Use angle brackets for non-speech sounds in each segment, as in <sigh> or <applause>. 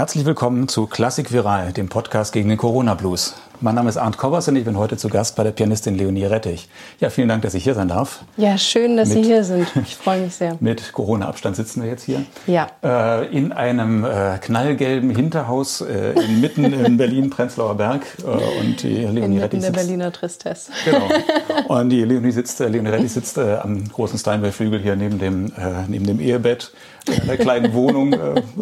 Herzlich willkommen zu Klassik Viral, dem Podcast gegen den Corona Blues. Mein Name ist Arndt Kobbers und ich bin heute zu Gast bei der Pianistin Leonie Rettich. Ja, vielen Dank, dass ich hier sein darf. Ja, schön, dass mit, Sie hier sind. Ich freue mich sehr. <laughs> Mit Corona-Abstand sitzen wir jetzt hier. Ja. Äh, in einem äh, knallgelben Hinterhaus äh, inmitten in Berlin, <laughs> Prenzlauer Berg. Äh, und die Leonie Rettich sitzt... der Berliner Tristesse. Genau. <laughs> Und die Leonie, sitzt, äh, Leonie Rettich sitzt äh, am großen Steinway-Flügel hier neben dem, neben dem Ehebett in einer kleinen Wohnung,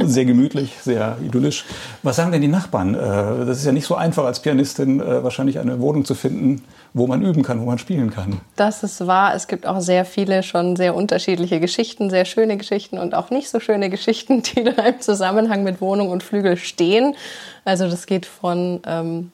sehr gemütlich, sehr idyllisch. Was sagen denn die Nachbarn? Das ist ja nicht so einfach als Pianistin äh, wahrscheinlich eine Wohnung zu finden, wo man üben kann, wo man spielen kann. Das ist wahr. Es gibt auch sehr viele schon sehr unterschiedliche Geschichten, sehr schöne Geschichten und auch nicht so schöne Geschichten, <laughs> die da im Zusammenhang mit Wohnung und Flügel stehen. Also das geht von ähm,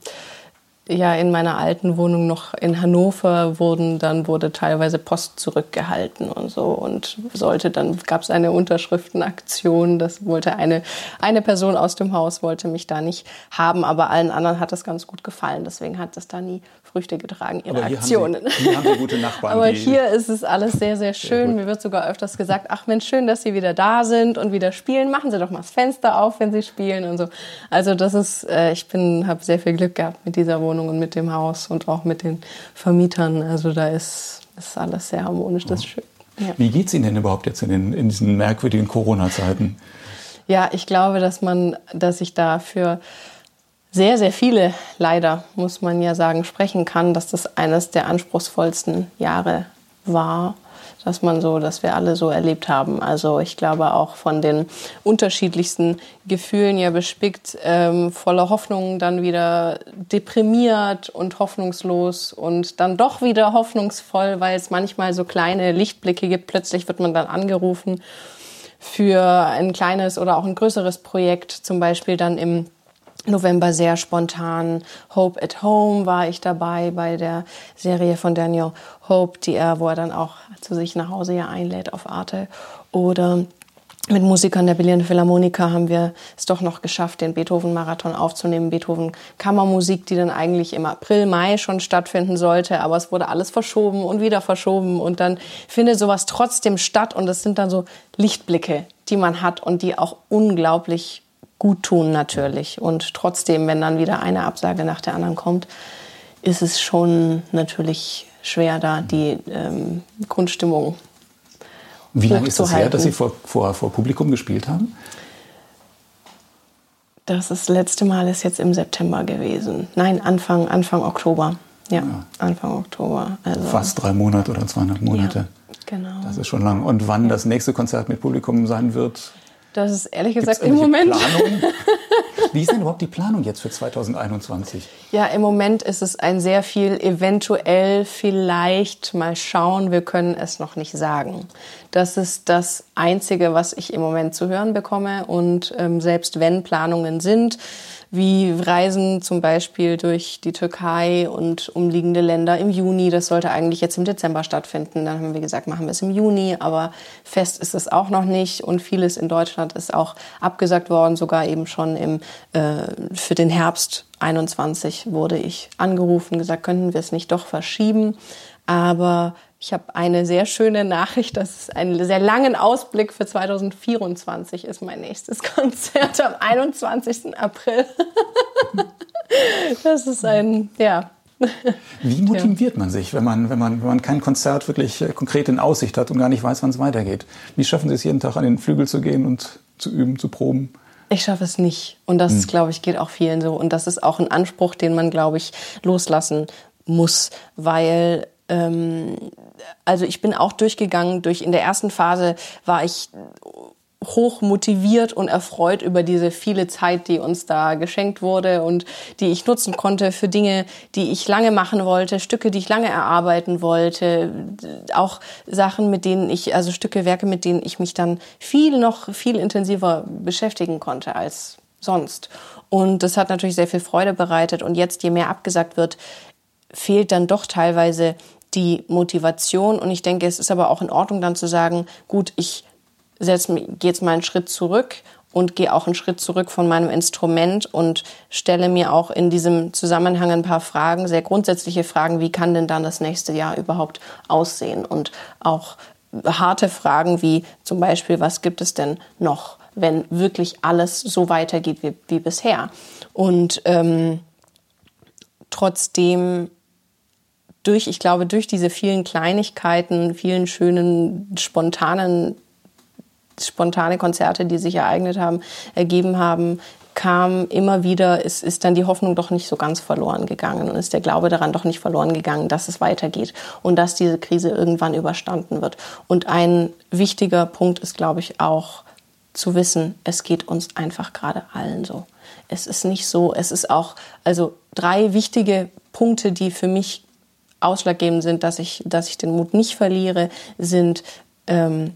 ja in meiner alten Wohnung noch in Hannover wurden dann wurde teilweise Post zurückgehalten und so. Und sollte dann gab es eine Unterschriftenaktion das wollte eine eine Person aus dem Haus wollte mich da nicht haben. Aber allen anderen hat das ganz gut gefallen. Deswegen hat das da nie Früchte getragen, ihre Aber hier Aktionen. Haben Sie, hier haben Sie gute Nachbarn. <laughs> Aber hier ist es alles sehr, sehr schön. Sehr Mir wird sogar öfters gesagt, ach Mensch, schön, dass Sie wieder da sind und wieder spielen. Machen Sie doch mal das Fenster auf, wenn Sie spielen und so. Also das ist, äh, ich bin, habe sehr viel Glück gehabt mit dieser Wohnung und mit dem Haus und auch mit den Vermietern. Also da ist, ist alles sehr harmonisch, das ist schön. Ja. Wie geht es Ihnen denn überhaupt jetzt in, den, in diesen merkwürdigen Corona-Zeiten? Ja, ich glaube, dass man, dass ich dafür sehr, sehr viele, leider muss man ja sagen, sprechen kann, dass das eines der anspruchsvollsten Jahre war, dass man so, dass wir alle so erlebt haben. Also ich glaube auch von den unterschiedlichsten Gefühlen ja bespickt, ähm, voller Hoffnung, dann wieder deprimiert und hoffnungslos und dann doch wieder hoffnungsvoll, weil es manchmal so kleine Lichtblicke gibt. Plötzlich wird man dann angerufen für ein kleines oder auch ein größeres Projekt, zum Beispiel dann im November sehr spontan. Hope at Home war ich dabei bei der Serie von Daniel Hope, die er, wo er dann auch zu sich nach Hause ja einlädt auf Arte. Oder mit Musikern der Berliner Philharmoniker haben wir es doch noch geschafft, den Beethoven-Marathon aufzunehmen. Beethoven-Kammermusik, die dann eigentlich im April, Mai schon stattfinden sollte, aber es wurde alles verschoben und wieder verschoben und dann findet sowas trotzdem statt und das sind dann so Lichtblicke, die man hat und die auch unglaublich gut tun natürlich. Und trotzdem, wenn dann wieder eine Absage nach der anderen kommt, ist es schon natürlich schwer, da die ähm, Grundstimmung Wie lange ist das her, dass Sie vor, vor, vor Publikum gespielt haben? Das, das letzte Mal ist jetzt im September gewesen. Nein, Anfang, Anfang Oktober. Ja, ja. Anfang Oktober. Also Fast drei Monate oder zweieinhalb Monate. Ja, genau. Das ist schon lang. Und wann ja. das nächste Konzert mit Publikum sein wird, das ist ehrlich gesagt im Moment. Planung? <laughs> Wie ist denn überhaupt die Planung jetzt für 2021? Ja, im Moment ist es ein sehr viel eventuell, vielleicht mal schauen. Wir können es noch nicht sagen. Das ist das Einzige, was ich im Moment zu hören bekomme. Und ähm, selbst wenn Planungen sind, wie Reisen zum Beispiel durch die Türkei und umliegende Länder im Juni. Das sollte eigentlich jetzt im Dezember stattfinden. Dann haben wir gesagt, machen wir es im Juni, aber fest ist es auch noch nicht und vieles in Deutschland ist auch abgesagt worden, sogar eben schon im, äh, für den Herbst 21 wurde ich angerufen, gesagt, könnten wir es nicht doch verschieben. Aber ich habe eine sehr schöne Nachricht, dass es einen sehr langen Ausblick für 2024 ist mein nächstes <laughs> Konzert am 21. April. <laughs> das ist ein, ja. Wie motiviert man sich, wenn man, wenn, man, wenn man kein Konzert wirklich äh, konkret in Aussicht hat und gar nicht weiß, wann es weitergeht? Wie schaffen Sie es jeden Tag an den Flügel zu gehen und zu üben, zu proben? Ich schaffe es nicht. Und das, hm. glaube ich, geht auch vielen so. Und das ist auch ein Anspruch, den man, glaube ich, loslassen muss, weil ähm, also ich bin auch durchgegangen, durch in der ersten Phase war ich hoch motiviert und erfreut über diese viele Zeit, die uns da geschenkt wurde und die ich nutzen konnte für Dinge, die ich lange machen wollte, Stücke, die ich lange erarbeiten wollte, auch Sachen, mit denen ich, also Stücke, Werke, mit denen ich mich dann viel noch, viel intensiver beschäftigen konnte als sonst. Und das hat natürlich sehr viel Freude bereitet. Und jetzt, je mehr abgesagt wird, fehlt dann doch teilweise die Motivation. Und ich denke, es ist aber auch in Ordnung, dann zu sagen, gut, ich gehe jetzt mal einen Schritt zurück und gehe auch einen Schritt zurück von meinem Instrument und stelle mir auch in diesem Zusammenhang ein paar Fragen, sehr grundsätzliche Fragen, wie kann denn dann das nächste Jahr überhaupt aussehen und auch harte Fragen wie zum Beispiel, was gibt es denn noch, wenn wirklich alles so weitergeht wie, wie bisher? Und ähm, trotzdem durch, ich glaube, durch diese vielen Kleinigkeiten, vielen schönen, spontanen, spontane Konzerte, die sich ereignet haben, ergeben haben, kam immer wieder, ist, ist dann die Hoffnung doch nicht so ganz verloren gegangen und ist der Glaube daran doch nicht verloren gegangen, dass es weitergeht und dass diese Krise irgendwann überstanden wird. Und ein wichtiger Punkt ist, glaube ich, auch zu wissen, es geht uns einfach gerade allen so. Es ist nicht so, es ist auch, also drei wichtige Punkte, die für mich ausschlaggebend sind, dass ich, dass ich den Mut nicht verliere, sind ähm,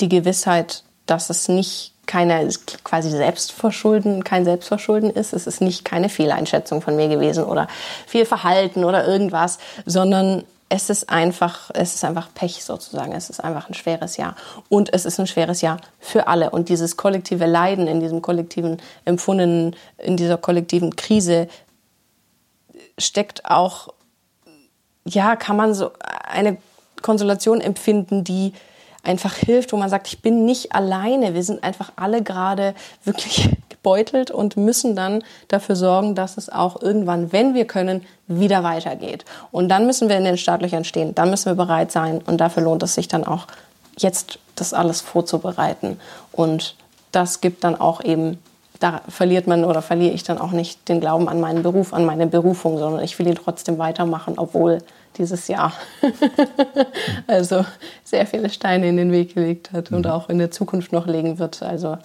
die Gewissheit, dass es nicht keine quasi Selbstverschulden, kein Selbstverschulden ist. Es ist nicht keine Fehleinschätzung von mir gewesen oder viel Verhalten oder irgendwas, sondern es ist einfach, es ist einfach Pech sozusagen. Es ist einfach ein schweres Jahr. Und es ist ein schweres Jahr für alle. Und dieses kollektive Leiden in diesem kollektiven empfundenen, in dieser kollektiven Krise steckt auch, ja, kann man so eine Konsolation empfinden, die einfach hilft, wo man sagt, ich bin nicht alleine. Wir sind einfach alle gerade wirklich <laughs> gebeutelt und müssen dann dafür sorgen, dass es auch irgendwann, wenn wir können, wieder weitergeht. Und dann müssen wir in den Startlöchern stehen. Dann müssen wir bereit sein. Und dafür lohnt es sich dann auch, jetzt das alles vorzubereiten. Und das gibt dann auch eben da verliert man oder verliere ich dann auch nicht den Glauben an meinen Beruf, an meine Berufung, sondern ich will ihn trotzdem weitermachen, obwohl dieses Jahr <laughs> also sehr viele Steine in den Weg gelegt hat und mhm. auch in der Zukunft noch legen wird. Also.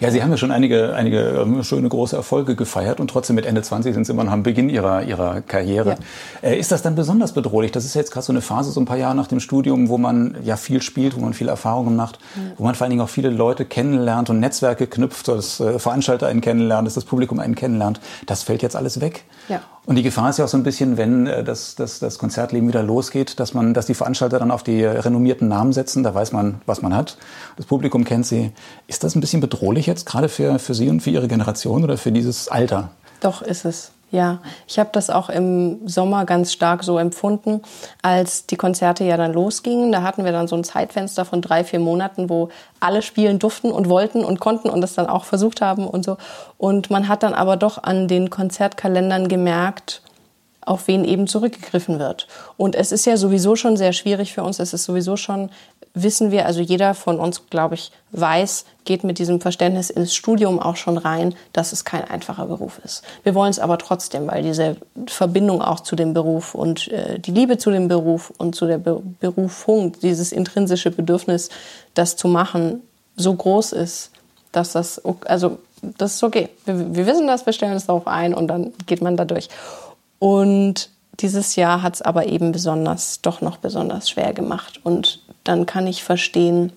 Ja, Sie haben ja schon einige, einige ähm, schöne große Erfolge gefeiert und trotzdem mit Ende 20 sind Sie immer noch am Beginn Ihrer, Ihrer Karriere. Ja. Äh, ist das dann besonders bedrohlich? Das ist jetzt gerade so eine Phase, so ein paar Jahre nach dem Studium, wo man ja viel spielt, wo man viel Erfahrungen macht, ja. wo man vor allen Dingen auch viele Leute kennenlernt und Netzwerke knüpft, dass äh, Veranstalter einen kennenlernt, dass das Publikum einen kennenlernt. Das fällt jetzt alles weg. Ja. Und die Gefahr ist ja auch so ein bisschen, wenn äh, das, das, das Konzertleben wieder losgeht, dass man, dass die Veranstalter dann auf die renommierten Namen setzen. Da weiß man, was man hat. Das Publikum kennt sie. Ist das ein bisschen bedrohlich jetzt gerade für, für Sie und für Ihre Generation oder für dieses Alter? Doch ist es. Ja, ich habe das auch im Sommer ganz stark so empfunden, als die Konzerte ja dann losgingen. Da hatten wir dann so ein Zeitfenster von drei, vier Monaten, wo alle spielen durften und wollten und konnten und das dann auch versucht haben und so. Und man hat dann aber doch an den Konzertkalendern gemerkt, auf wen eben zurückgegriffen wird. Und es ist ja sowieso schon sehr schwierig für uns. Es ist sowieso schon wissen wir, also jeder von uns, glaube ich, weiß, geht mit diesem Verständnis ins Studium auch schon rein, dass es kein einfacher Beruf ist. Wir wollen es aber trotzdem, weil diese Verbindung auch zu dem Beruf und äh, die Liebe zu dem Beruf und zu der Be Berufung, dieses intrinsische Bedürfnis, das zu machen, so groß ist, dass das, also das ist okay. Wir, wir wissen das, wir stellen uns darauf ein und dann geht man da durch. Und dieses Jahr hat es aber eben besonders, doch noch besonders schwer gemacht. Und dann kann ich verstehen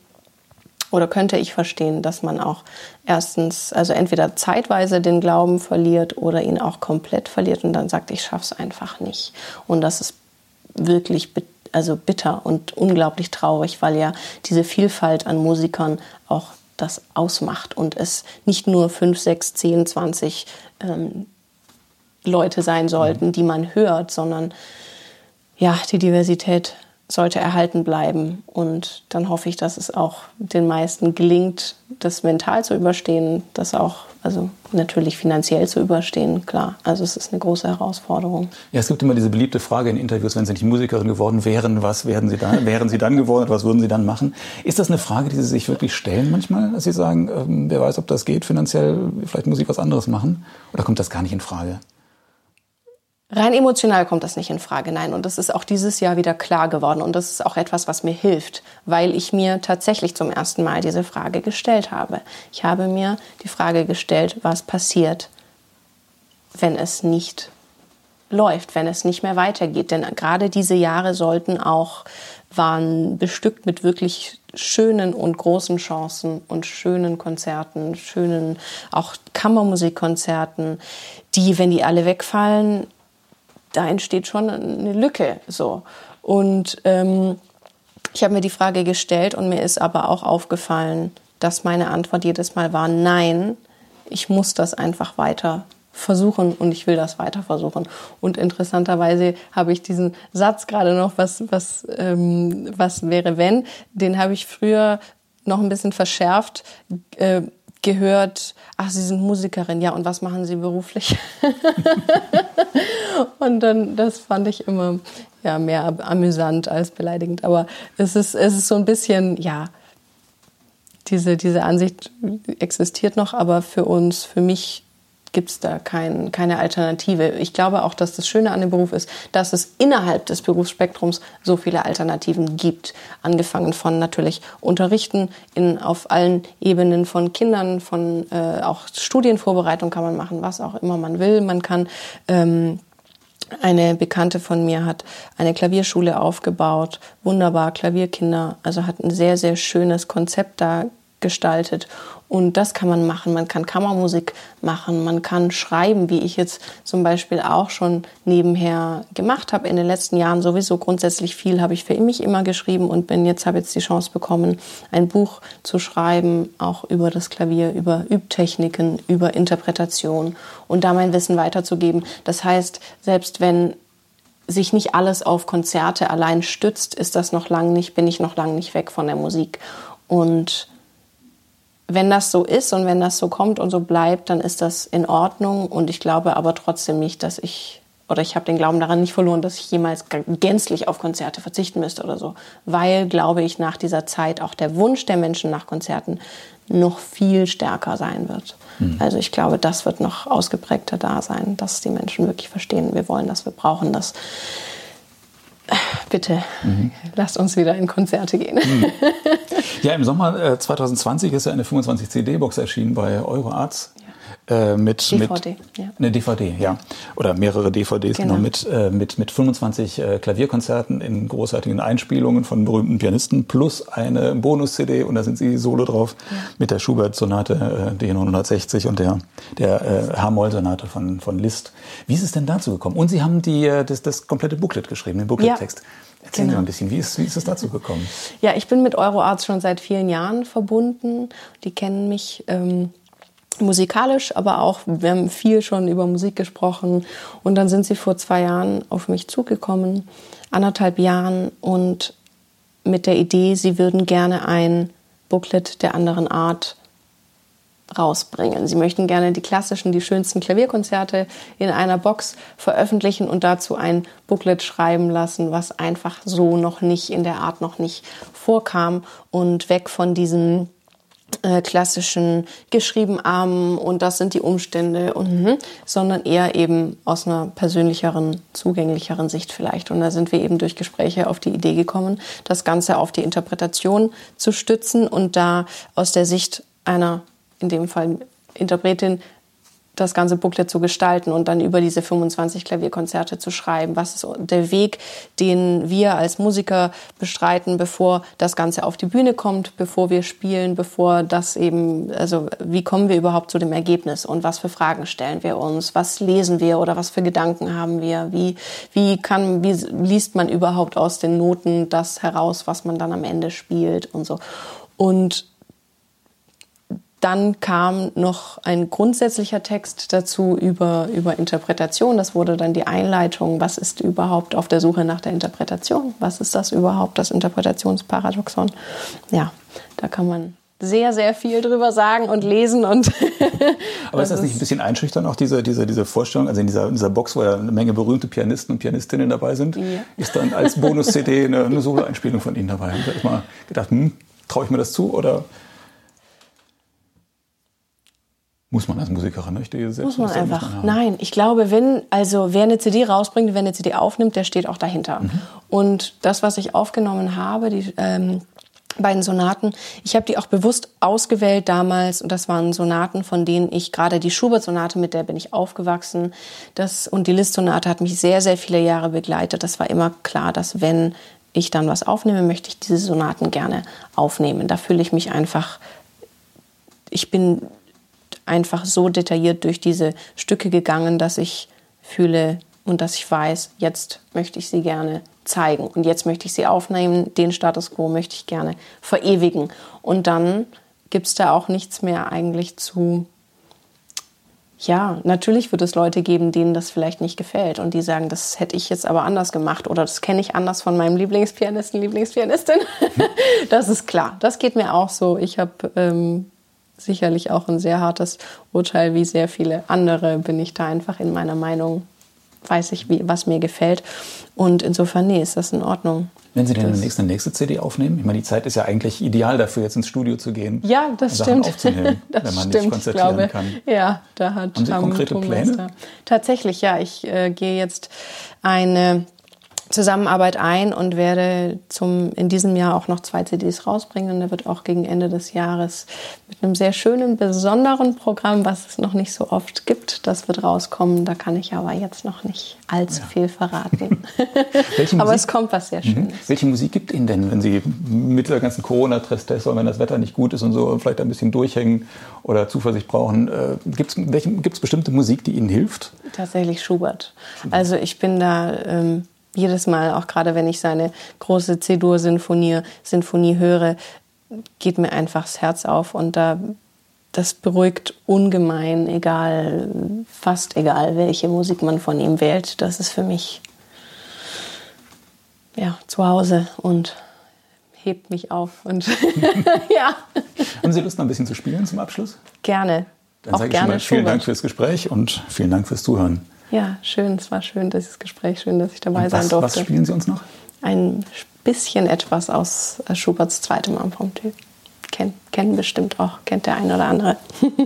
oder könnte ich verstehen, dass man auch erstens, also entweder zeitweise den Glauben verliert oder ihn auch komplett verliert und dann sagt, ich schaff's einfach nicht. Und das ist wirklich also bitter und unglaublich traurig, weil ja diese Vielfalt an Musikern auch das ausmacht und es nicht nur fünf, sechs, zehn, zwanzig ähm, Leute sein sollten, die man hört, sondern ja, die Diversität sollte erhalten bleiben. Und dann hoffe ich, dass es auch den meisten gelingt, das mental zu überstehen, das auch, also natürlich finanziell zu überstehen, klar. Also es ist eine große Herausforderung. Ja, es gibt immer diese beliebte Frage in Interviews, wenn Sie nicht Musikerin geworden wären, was wären Sie dann, wären Sie dann geworden, was würden Sie dann machen? Ist das eine Frage, die Sie sich wirklich stellen manchmal, dass Sie sagen, ähm, wer weiß, ob das geht finanziell, vielleicht muss ich was anderes machen? Oder kommt das gar nicht in Frage? Rein emotional kommt das nicht in Frage, nein. Und das ist auch dieses Jahr wieder klar geworden. Und das ist auch etwas, was mir hilft, weil ich mir tatsächlich zum ersten Mal diese Frage gestellt habe. Ich habe mir die Frage gestellt, was passiert, wenn es nicht läuft, wenn es nicht mehr weitergeht. Denn gerade diese Jahre sollten auch, waren bestückt mit wirklich schönen und großen Chancen und schönen Konzerten, schönen auch Kammermusikkonzerten, die, wenn die alle wegfallen, da entsteht schon eine Lücke. So. Und ähm, ich habe mir die Frage gestellt und mir ist aber auch aufgefallen, dass meine Antwort jedes Mal war, nein, ich muss das einfach weiter versuchen und ich will das weiter versuchen. Und interessanterweise habe ich diesen Satz gerade noch, was, was, ähm, was wäre wenn, den habe ich früher noch ein bisschen verschärft äh, gehört, ach, Sie sind Musikerin, ja, und was machen Sie beruflich? <laughs> und dann, das fand ich immer ja, mehr amüsant als beleidigend. Aber es ist, es ist so ein bisschen, ja, diese, diese Ansicht existiert noch, aber für uns, für mich gibt es da kein, keine Alternative. Ich glaube auch, dass das Schöne an dem Beruf ist, dass es innerhalb des Berufsspektrums so viele Alternativen gibt. Angefangen von natürlich Unterrichten in, auf allen Ebenen von Kindern, von äh, auch Studienvorbereitung kann man machen, was auch immer man will. Man kann ähm, eine Bekannte von mir hat eine Klavierschule aufgebaut, wunderbar Klavierkinder, also hat ein sehr, sehr schönes Konzept da gestaltet. Und das kann man machen. Man kann Kammermusik machen, man kann schreiben, wie ich jetzt zum Beispiel auch schon nebenher gemacht habe. In den letzten Jahren sowieso grundsätzlich viel habe ich für mich immer geschrieben und bin jetzt habe jetzt die Chance bekommen, ein Buch zu schreiben, auch über das Klavier, über Übtechniken, über Interpretation und da mein Wissen weiterzugeben. Das heißt, selbst wenn sich nicht alles auf Konzerte allein stützt, ist das noch lang nicht, bin ich noch lang nicht weg von der Musik. Und wenn das so ist und wenn das so kommt und so bleibt, dann ist das in Ordnung. Und ich glaube aber trotzdem nicht, dass ich, oder ich habe den Glauben daran nicht verloren, dass ich jemals gänzlich auf Konzerte verzichten müsste oder so. Weil, glaube ich, nach dieser Zeit auch der Wunsch der Menschen nach Konzerten noch viel stärker sein wird. Mhm. Also ich glaube, das wird noch ausgeprägter da sein, dass die Menschen wirklich verstehen, wir wollen das, wir brauchen das bitte, mhm. lasst uns wieder in Konzerte gehen. Mhm. <laughs> Ja, im Sommer äh, 2020 ist ja eine 25 CD-Box erschienen bei Euroarts. Äh, mit, DVD, mit ja. eine DVD, ja. Oder mehrere DVDs, genau, genau mit, äh, mit, mit 25 äh, Klavierkonzerten in großartigen Einspielungen von berühmten Pianisten plus eine Bonus-CD und da sind sie solo drauf ja. mit der Schubert-Sonate äh, D960 und der, der äh, H-Moll-Sonate von, von Liszt. Wie ist es denn dazu gekommen? Und Sie haben die, äh, das, das komplette Booklet geschrieben, den Booklet-Text. Ja. Erzählen genau. Sie mal ein bisschen, wie ist, wie ist es dazu gekommen? Ja, ich bin mit Euroarts schon seit vielen Jahren verbunden. Die kennen mich ähm, musikalisch, aber auch, wir haben viel schon über Musik gesprochen. Und dann sind sie vor zwei Jahren auf mich zugekommen, anderthalb Jahren, und mit der Idee, sie würden gerne ein Booklet der anderen Art rausbringen. Sie möchten gerne die klassischen, die schönsten Klavierkonzerte in einer Box veröffentlichen und dazu ein Booklet schreiben lassen, was einfach so noch nicht in der Art noch nicht vorkam und weg von diesen äh, klassischen geschrieben am und das sind die Umstände und mhm, sondern eher eben aus einer persönlicheren, zugänglicheren Sicht vielleicht. Und da sind wir eben durch Gespräche auf die Idee gekommen, das Ganze auf die Interpretation zu stützen und da aus der Sicht einer in dem Fall Interpretin das ganze Booklet zu gestalten und dann über diese 25 Klavierkonzerte zu schreiben. Was ist der Weg, den wir als Musiker bestreiten, bevor das Ganze auf die Bühne kommt, bevor wir spielen, bevor das eben, also wie kommen wir überhaupt zu dem Ergebnis und was für Fragen stellen wir uns, was lesen wir oder was für Gedanken haben wir, wie, wie kann, wie liest man überhaupt aus den Noten das heraus, was man dann am Ende spielt und so. Und dann kam noch ein grundsätzlicher Text dazu über, über Interpretation. Das wurde dann die Einleitung. Was ist überhaupt auf der Suche nach der Interpretation? Was ist das überhaupt, das Interpretationsparadoxon? Ja, da kann man sehr, sehr viel drüber sagen und lesen. Und <laughs> Aber ist das nicht ein bisschen einschüchtern, auch diese, diese, diese Vorstellung? Also in dieser, in dieser Box, wo ja eine Menge berühmte Pianisten und Pianistinnen dabei sind, ja. ist dann als Bonus-CD eine, eine Solo-Einspielung von Ihnen dabei. Haben Sie mal gedacht, hm, traue ich mir das zu oder Muss man als Musikerin nicht? Die muss man einfach. Nein, ich glaube, wenn, also wer eine CD rausbringt, wer eine CD aufnimmt, der steht auch dahinter. Mhm. Und das, was ich aufgenommen habe, die ähm, beiden Sonaten, ich habe die auch bewusst ausgewählt damals und das waren Sonaten, von denen ich gerade die Schubert-Sonate, mit der bin ich aufgewachsen, das und die Liszt-Sonate hat mich sehr, sehr viele Jahre begleitet. Das war immer klar, dass wenn ich dann was aufnehme, möchte ich diese Sonaten gerne aufnehmen. Da fühle ich mich einfach, ich bin einfach so detailliert durch diese Stücke gegangen, dass ich fühle und dass ich weiß, jetzt möchte ich sie gerne zeigen und jetzt möchte ich sie aufnehmen, den Status quo möchte ich gerne verewigen. Und dann gibt es da auch nichts mehr eigentlich zu, ja, natürlich wird es Leute geben, denen das vielleicht nicht gefällt und die sagen, das hätte ich jetzt aber anders gemacht oder das kenne ich anders von meinem Lieblingspianisten, Lieblingspianistin. <laughs> das ist klar. Das geht mir auch so. Ich habe ähm, sicherlich auch ein sehr hartes Urteil, wie sehr viele andere bin ich da einfach in meiner Meinung, weiß ich, wie, was mir gefällt. Und insofern, nee, ist das in Ordnung. Wenn Sie denn demnächst eine nächste CD aufnehmen? Ich meine, die Zeit ist ja eigentlich ideal dafür, jetzt ins Studio zu gehen. Ja, das Sachen stimmt. aufzunehmen, <laughs> das wenn man stimmt, nicht konzertieren glaube, kann. Ja, da hat Haben Sie konkrete Pläne? Tatsächlich, ja. Ich äh, gehe jetzt eine Zusammenarbeit ein und werde zum, in diesem Jahr auch noch zwei CDs rausbringen. Der wird auch gegen Ende des Jahres mit einem sehr schönen, besonderen Programm, was es noch nicht so oft gibt, das wird rauskommen. Da kann ich aber jetzt noch nicht allzu viel verraten. <laughs> <laughs> Aber es kommt was sehr Schönes. Mhm. Welche Musik gibt Ihnen denn, wenn Sie mit der ganzen Corona-Tristesse und wenn das Wetter nicht gut ist und so vielleicht ein bisschen durchhängen oder Zuversicht brauchen? Äh, Gibt es bestimmte Musik, die Ihnen hilft? Tatsächlich Schubert. Also ich bin da ähm, jedes Mal, auch gerade wenn ich seine große C-Dur-Sinfonie Sinfonie höre, geht mir einfach das Herz auf und da das beruhigt ungemein, egal, fast egal, welche Musik man von ihm wählt. Das ist für mich ja zu Hause und hebt mich auf und <laughs> ja, Haben Sie Lust, noch ein bisschen zu spielen zum Abschluss? gerne. Dann auch sage ich schon gerne mal vielen Schubert. Dank fürs Gespräch und vielen Dank fürs Zuhören. Ja, schön, es war schön, dieses Gespräch, schön, dass ich dabei Und sein was, durfte. was spielen Sie uns noch? ein bisschen etwas aus äh, Schuberts zweitem Impromptu. Kennt, kennen bestimmt auch, kennt der ein oder andere. <laughs>